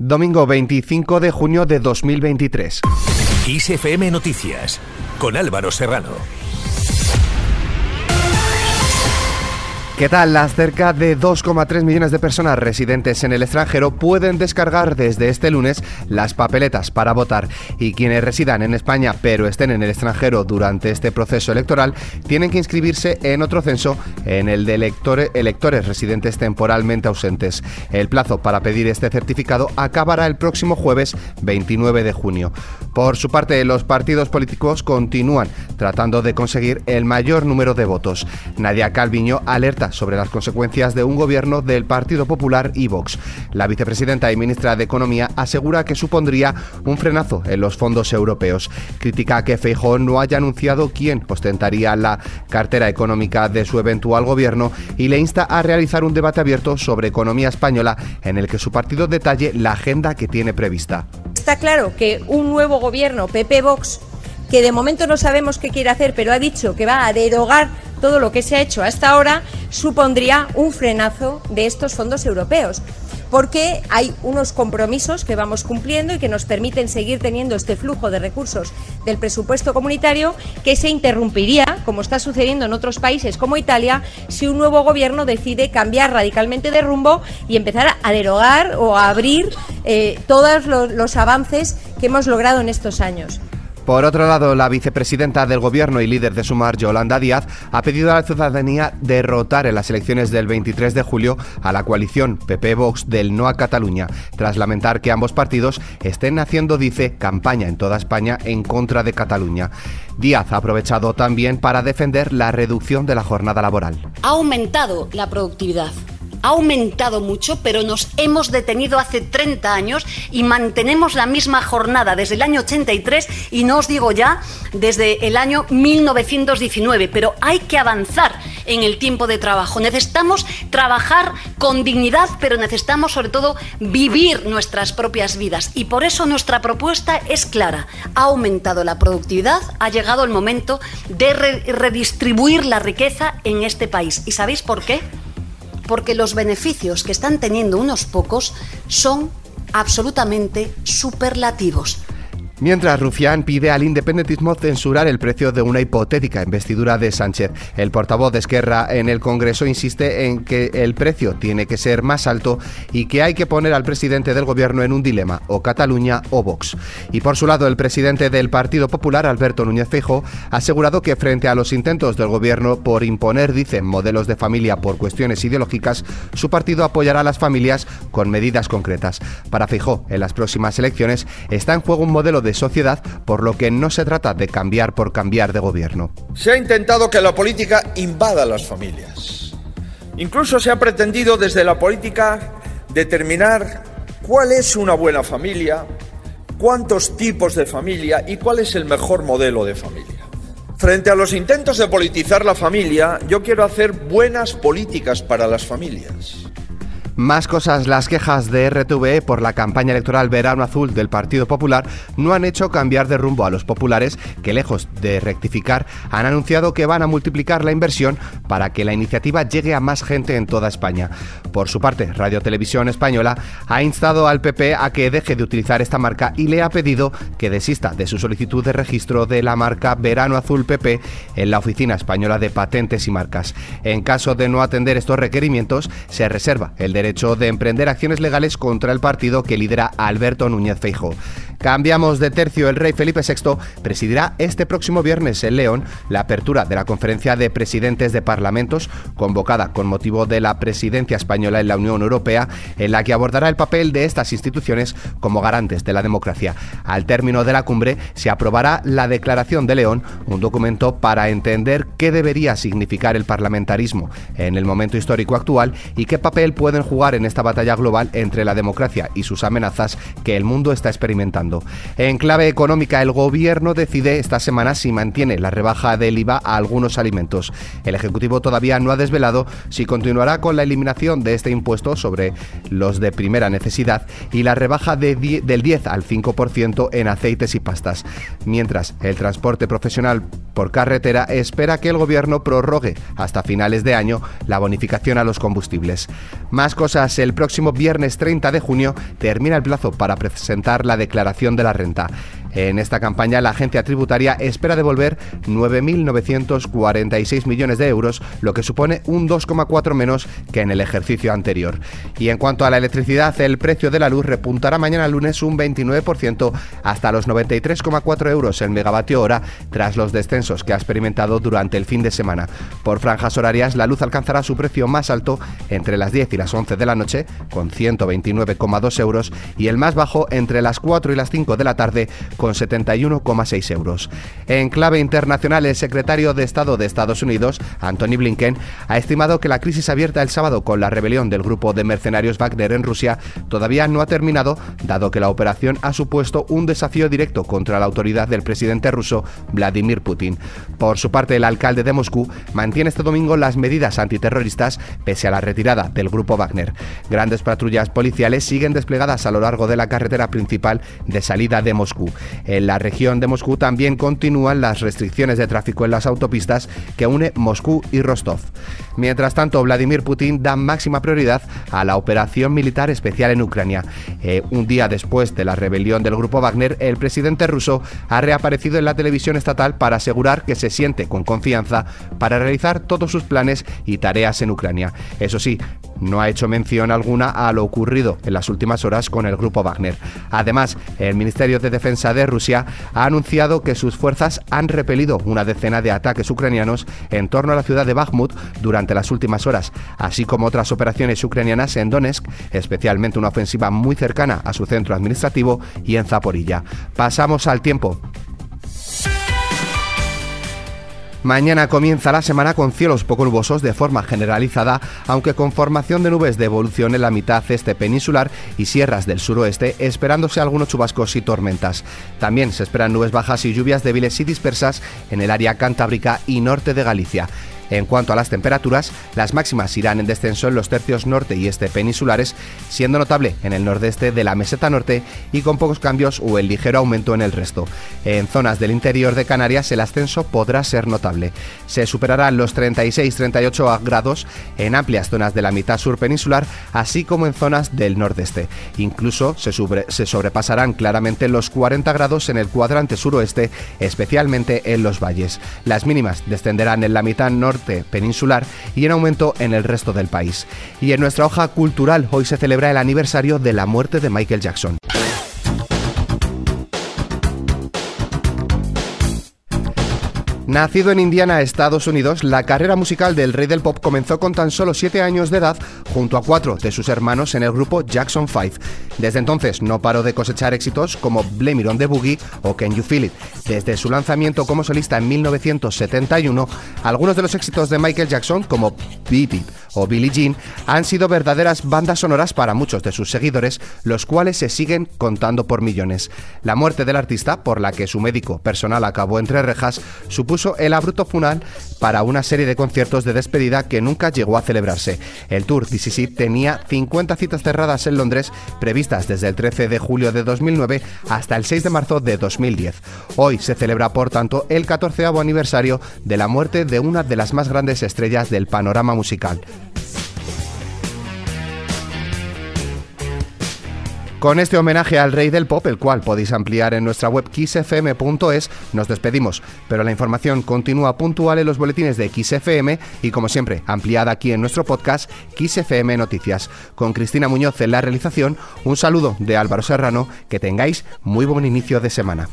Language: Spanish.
Domingo 25 de junio de 2023. ISFM Noticias con Álvaro Serrano. ¿Qué tal? Las cerca de 2,3 millones de personas residentes en el extranjero pueden descargar desde este lunes las papeletas para votar y quienes residan en España pero estén en el extranjero durante este proceso electoral tienen que inscribirse en otro censo en el de electores, electores residentes temporalmente ausentes. El plazo para pedir este certificado acabará el próximo jueves 29 de junio. Por su parte, los partidos políticos continúan tratando de conseguir el mayor número de votos. Nadia Calviño alerta sobre las consecuencias de un gobierno del Partido Popular y Vox. La vicepresidenta y ministra de Economía asegura que supondría un frenazo en los fondos europeos. Critica que Feijóo no haya anunciado quién ostentaría la cartera económica de su eventual gobierno y le insta a realizar un debate abierto sobre economía española en el que su partido detalle la agenda que tiene prevista. Está claro que un nuevo gobierno PP-Vox que de momento no sabemos qué quiere hacer, pero ha dicho que va a derogar todo lo que se ha hecho hasta ahora, supondría un frenazo de estos fondos europeos porque hay unos compromisos que vamos cumpliendo y que nos permiten seguir teniendo este flujo de recursos del presupuesto comunitario que se interrumpiría, como está sucediendo en otros países como Italia, si un nuevo gobierno decide cambiar radicalmente de rumbo y empezar a derogar o a abrir eh, todos los, los avances que hemos logrado en estos años. Por otro lado, la vicepresidenta del Gobierno y líder de Sumar, Yolanda Díaz, ha pedido a la ciudadanía derrotar en las elecciones del 23 de julio a la coalición PP-Vox del No a Cataluña, tras lamentar que ambos partidos estén haciendo, dice, campaña en toda España en contra de Cataluña. Díaz ha aprovechado también para defender la reducción de la jornada laboral. Ha aumentado la productividad ha aumentado mucho, pero nos hemos detenido hace 30 años y mantenemos la misma jornada desde el año 83 y no os digo ya desde el año 1919, pero hay que avanzar en el tiempo de trabajo. Necesitamos trabajar con dignidad, pero necesitamos sobre todo vivir nuestras propias vidas y por eso nuestra propuesta es clara. Ha aumentado la productividad, ha llegado el momento de redistribuir la riqueza en este país. ¿Y sabéis por qué? Porque los beneficios que están teniendo unos pocos son absolutamente superlativos. Mientras Rufián pide al independentismo censurar el precio de una hipotética investidura de Sánchez. El portavoz de Esquerra en el Congreso insiste en que el precio tiene que ser más alto y que hay que poner al presidente del gobierno en un dilema, o Cataluña o Vox. Y por su lado, el presidente del Partido Popular, Alberto Núñez Feijóo, ha asegurado que frente a los intentos del gobierno por imponer, dicen, modelos de familia por cuestiones ideológicas, su partido apoyará a las familias con medidas concretas. Para Feijóo, en las próximas elecciones está en juego un modelo de de sociedad, por lo que no se trata de cambiar por cambiar de gobierno. Se ha intentado que la política invada las familias. Incluso se ha pretendido desde la política determinar cuál es una buena familia, cuántos tipos de familia y cuál es el mejor modelo de familia. Frente a los intentos de politizar la familia, yo quiero hacer buenas políticas para las familias. Más cosas, las quejas de RTVE por la campaña electoral Verano Azul del Partido Popular no han hecho cambiar de rumbo a los populares que, lejos de rectificar, han anunciado que van a multiplicar la inversión para que la iniciativa llegue a más gente en toda España. Por su parte, Radio Televisión Española ha instado al PP a que deje de utilizar esta marca y le ha pedido que desista de su solicitud de registro de la marca Verano Azul PP en la Oficina Española de Patentes y Marcas. En caso de no atender estos requerimientos, se reserva el derecho hecho de emprender acciones legales contra el partido que lidera Alberto Núñez Feijóo. Cambiamos de tercio. El rey Felipe VI presidirá este próximo viernes en León la apertura de la conferencia de presidentes de parlamentos convocada con motivo de la presidencia española en la Unión Europea, en la que abordará el papel de estas instituciones como garantes de la democracia. Al término de la cumbre se aprobará la Declaración de León, un documento para entender qué debería significar el parlamentarismo en el momento histórico actual y qué papel pueden jugar en esta batalla global entre la democracia y sus amenazas que el mundo está experimentando. En clave económica, el gobierno decide esta semana si mantiene la rebaja del IVA a algunos alimentos. El Ejecutivo todavía no ha desvelado si continuará con la eliminación de este impuesto sobre los de primera necesidad y la rebaja del 10 al 5% en aceites y pastas. Mientras el transporte profesional por carretera espera que el gobierno prorrogue hasta finales de año la bonificación a los combustibles. Más cosas, el próximo viernes 30 de junio termina el plazo para presentar la declaración de la renta. En esta campaña, la agencia tributaria espera devolver 9.946 millones de euros, lo que supone un 2,4 menos que en el ejercicio anterior. Y en cuanto a la electricidad, el precio de la luz repuntará mañana lunes un 29% hasta los 93,4 euros el megavatio hora tras los descensos que ha experimentado durante el fin de semana. Por franjas horarias, la luz alcanzará su precio más alto entre las 10 y las 11 de la noche, con 129,2 euros, y el más bajo entre las 4 y las 5 de la tarde, con 71,6 euros. En clave internacional, el secretario de Estado de Estados Unidos, Anthony Blinken, ha estimado que la crisis abierta el sábado con la rebelión del grupo de mercenarios Wagner en Rusia todavía no ha terminado, dado que la operación ha supuesto un desafío directo contra la autoridad del presidente ruso Vladimir Putin. Por su parte, el alcalde de Moscú mantiene este domingo las medidas antiterroristas pese a la retirada del grupo Wagner. Grandes patrullas policiales siguen desplegadas a lo largo de la carretera principal de salida de Moscú. En la región de Moscú también continúan las restricciones de tráfico en las autopistas que une Moscú y Rostov. Mientras tanto, Vladimir Putin da máxima prioridad a la operación militar especial en Ucrania. Eh, un día después de la rebelión del grupo Wagner, el presidente ruso ha reaparecido en la televisión estatal para asegurar que se siente con confianza para realizar todos sus planes y tareas en Ucrania. Eso sí, no ha hecho mención alguna a lo ocurrido en las últimas horas con el grupo Wagner. Además, el Ministerio de Defensa de Rusia ha anunciado que sus fuerzas han repelido una decena de ataques ucranianos en torno a la ciudad de Bakhmut durante las últimas horas, así como otras operaciones ucranianas en Donetsk, especialmente una ofensiva muy cercana a su centro administrativo y en Zaporilla. Pasamos al tiempo. Mañana comienza la semana con cielos poco nubosos de forma generalizada, aunque con formación de nubes de evolución en la mitad este peninsular y sierras del suroeste, esperándose algunos chubascos y tormentas. También se esperan nubes bajas y lluvias débiles y dispersas en el área cantábrica y norte de Galicia. En cuanto a las temperaturas, las máximas irán en descenso en los tercios norte y este peninsulares, siendo notable en el nordeste de la meseta norte y con pocos cambios o el ligero aumento en el resto. En zonas del interior de Canarias el ascenso podrá ser notable. Se superarán los 36-38 grados en amplias zonas de la mitad sur peninsular, así como en zonas del nordeste. Incluso se, se sobrepasarán claramente los 40 grados en el cuadrante suroeste, especialmente en los valles. Las mínimas descenderán en la mitad norte peninsular y en aumento en el resto del país. Y en nuestra hoja cultural hoy se celebra el aniversario de la muerte de Michael Jackson. Nacido en Indiana, Estados Unidos, la carrera musical del rey del pop comenzó con tan solo 7 años de edad junto a cuatro de sus hermanos en el grupo Jackson 5. Desde entonces no paró de cosechar éxitos como Blame It on Boogie o Can You Feel It. Desde su lanzamiento como solista en 1971, algunos de los éxitos de Michael Jackson como Beat It o Billie Jean han sido verdaderas bandas sonoras para muchos de sus seguidores, los cuales se siguen contando por millones. La muerte del artista, por la que su médico personal acabó entre rejas, supuso el abrupto final para una serie de conciertos de despedida que nunca llegó a celebrarse. El Tour DCC tenía 50 citas cerradas en Londres previstas desde el 13 de julio de 2009 hasta el 6 de marzo de 2010. Hoy se celebra, por tanto, el 14 aniversario de la muerte de una de las más grandes estrellas del panorama musical. Con este homenaje al rey del pop, el cual podéis ampliar en nuestra web xfm.es, nos despedimos, pero la información continúa puntual en los boletines de XFM y como siempre, ampliada aquí en nuestro podcast XFM Noticias. Con Cristina Muñoz en la realización, un saludo de Álvaro Serrano, que tengáis muy buen inicio de semana.